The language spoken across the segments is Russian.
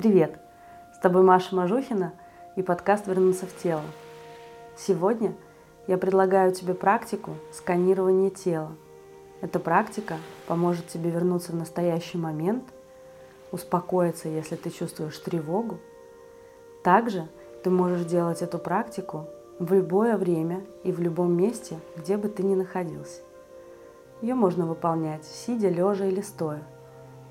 Привет! С тобой Маша Мажухина и подкаст «Вернуться в тело». Сегодня я предлагаю тебе практику сканирования тела. Эта практика поможет тебе вернуться в настоящий момент, успокоиться, если ты чувствуешь тревогу. Также ты можешь делать эту практику в любое время и в любом месте, где бы ты ни находился. Ее можно выполнять сидя, лежа или стоя.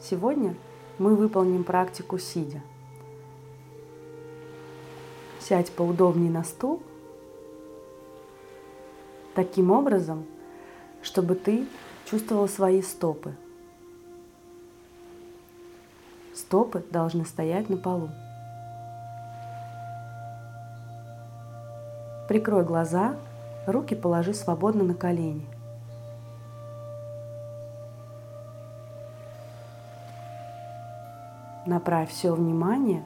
Сегодня мы выполним практику сидя. Сядь поудобнее на стул, таким образом, чтобы ты чувствовал свои стопы. Стопы должны стоять на полу. Прикрой глаза, руки положи свободно на колени. Направь все внимание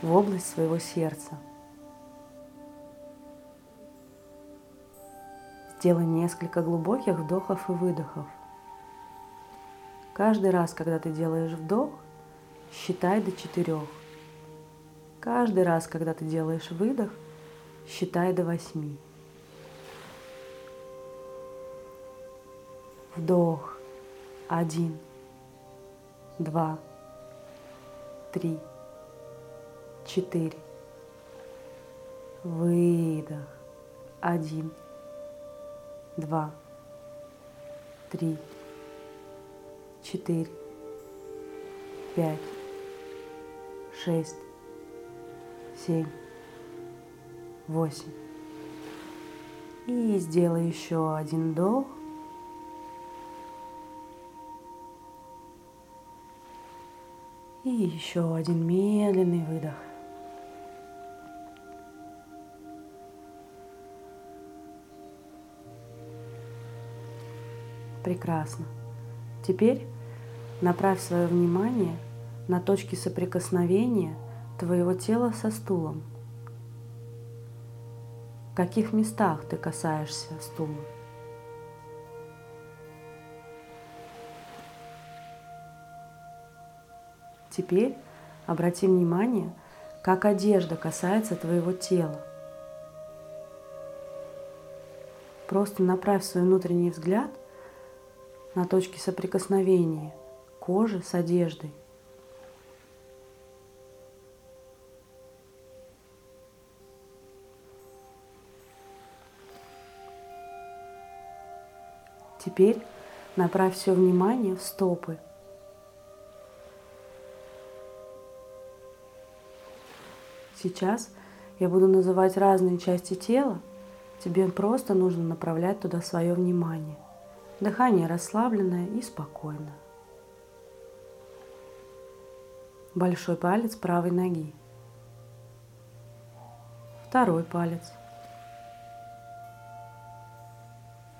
в область своего сердца. Сделай несколько глубоких вдохов и выдохов. Каждый раз, когда ты делаешь вдох, считай до четырех. Каждый раз, когда ты делаешь выдох, считай до восьми. Вдох. Один. Два три, четыре. Выдох. Один, два, три, четыре, пять, шесть, семь, восемь. И сделай еще один вдох. И еще один медленный выдох. Прекрасно. Теперь направь свое внимание на точки соприкосновения твоего тела со стулом. В каких местах ты касаешься стула? Теперь обрати внимание, как одежда касается твоего тела. Просто направь свой внутренний взгляд на точки соприкосновения кожи с одеждой. Теперь направь все внимание в стопы – Сейчас я буду называть разные части тела. Тебе просто нужно направлять туда свое внимание. Дыхание расслабленное и спокойное. Большой палец правой ноги. Второй палец.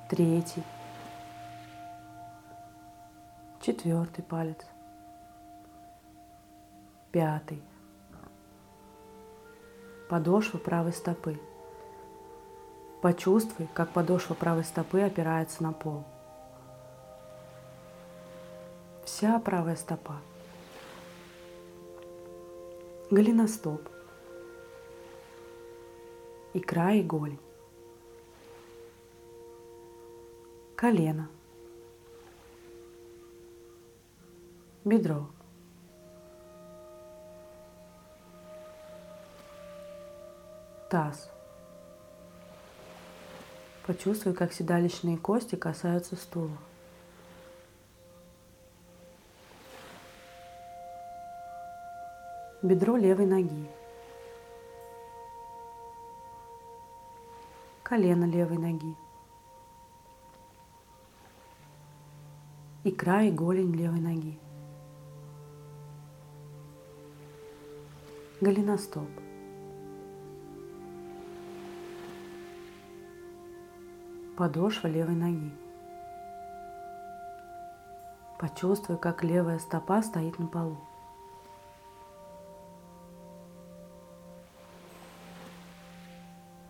Третий. Четвертый палец. Пятый подошвы правой стопы. Почувствуй, как подошва правой стопы опирается на пол. Вся правая стопа. Голеностоп. Икра и голень. Колено. Бедро. Таз. Почувствуй, как седалищные кости касаются стула. Бедро левой ноги. Колено левой ноги. Икра и голень левой ноги. Голеностоп. Подошва левой ноги. Почувствуй, как левая стопа стоит на полу.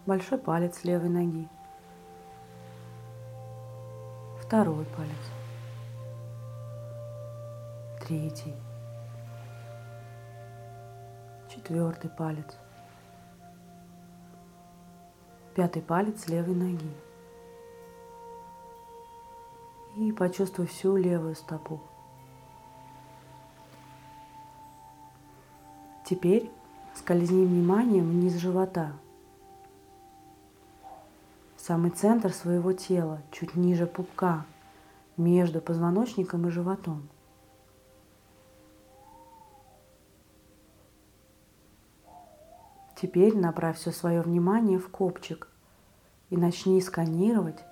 Большой палец левой ноги. Второй палец. Третий. четвертый палец, пятый палец левой ноги. И почувствуй всю левую стопу. Теперь скользни вниманием вниз живота. В самый центр своего тела, чуть ниже пупка, между позвоночником и животом. Теперь направь все свое внимание в копчик и начни сканировать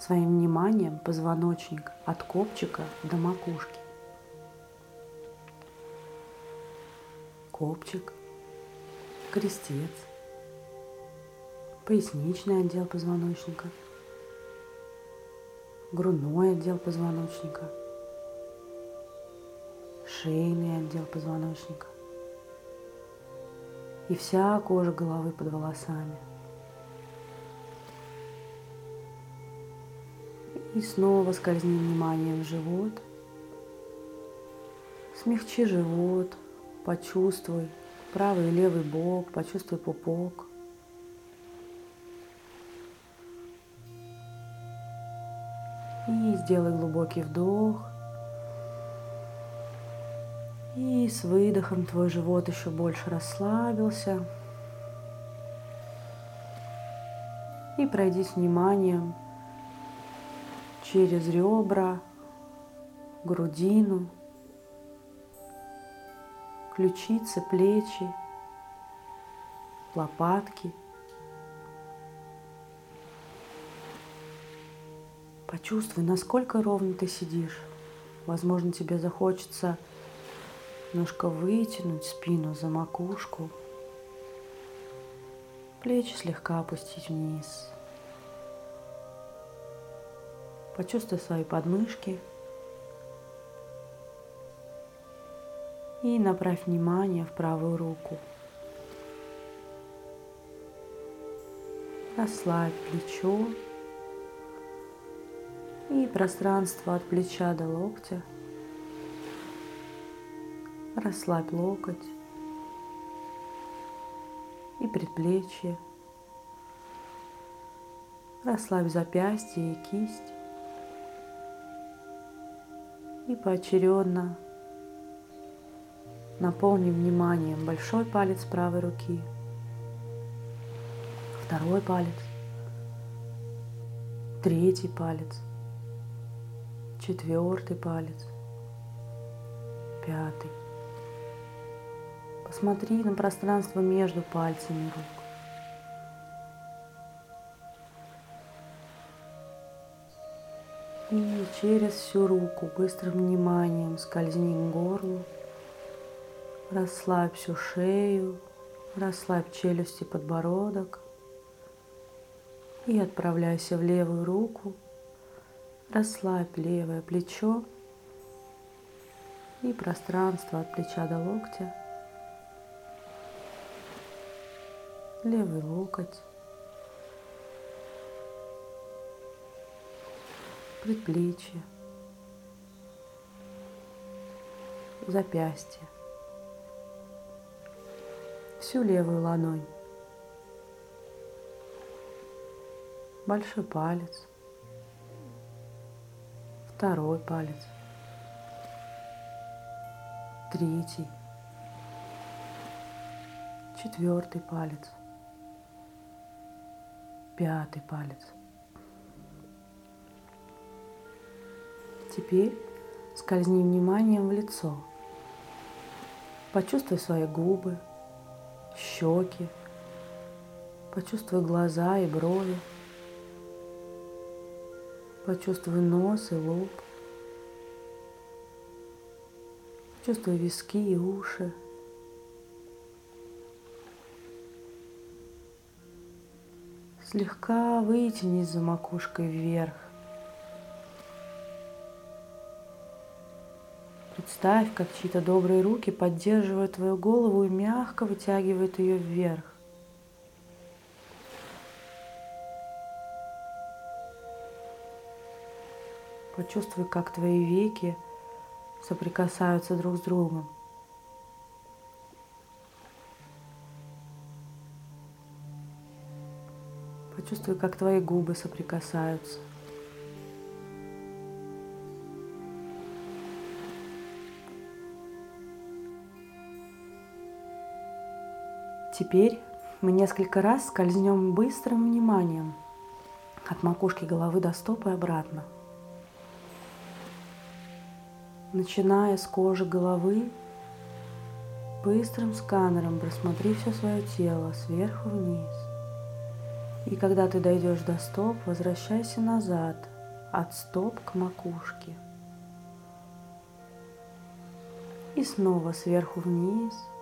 своим вниманием позвоночник от копчика до макушки. Копчик, крестец, поясничный отдел позвоночника, грудной отдел позвоночника, шейный отдел позвоночника – и вся кожа головы под волосами. И снова скользни вниманием в живот. Смягчи живот, почувствуй правый и левый бок, почувствуй пупок. И сделай глубокий вдох – и с выдохом твой живот еще больше расслабился. И пройди с вниманием через ребра, грудину, ключицы, плечи, лопатки. Почувствуй, насколько ровно ты сидишь. Возможно, тебе захочется Немножко вытянуть спину за макушку. Плечи слегка опустить вниз. Почувствуй свои подмышки. И направь внимание в правую руку. Расслабь плечо и пространство от плеча до локтя – Расслабь локоть и предплечье. Расслабь запястье и кисть. И поочередно наполни вниманием большой палец правой руки, второй палец, третий палец, четвертый палец, пятый. Посмотри на пространство между пальцами рук. И через всю руку быстрым вниманием скользни к горлу. Расслабь всю шею, расслабь челюсти, подбородок. И отправляйся в левую руку. Расслабь левое плечо и пространство от плеча до локтя. левый локоть, предплечье, запястье, всю левую ладонь, большой палец, второй палец, третий, четвертый палец, пятый палец. Теперь скользни вниманием в лицо. Почувствуй свои губы, щеки, почувствуй глаза и брови, почувствуй нос и лоб, почувствуй виски и уши. Слегка вытянись за макушкой вверх. Представь, как чьи-то добрые руки поддерживают твою голову и мягко вытягивают ее вверх. Почувствуй, как твои веки соприкасаются друг с другом. Почувствуй, как твои губы соприкасаются. Теперь мы несколько раз скользнем быстрым вниманием от макушки головы до стоп и обратно. Начиная с кожи головы, быстрым сканером просмотри все свое тело сверху вниз. И когда ты дойдешь до стоп, возвращайся назад, от стоп к макушке. И снова сверху вниз –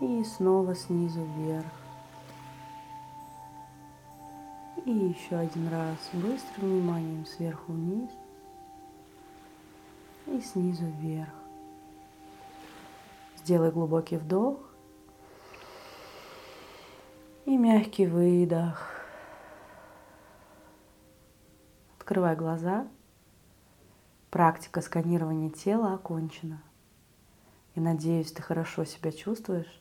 и снова снизу вверх. И еще один раз быстрым вниманием сверху вниз и снизу вверх. Сделай глубокий вдох и мягкий выдох. Открывай глаза. Практика сканирования тела окончена. И надеюсь, ты хорошо себя чувствуешь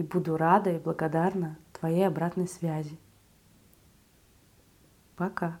и буду рада и благодарна твоей обратной связи. Пока.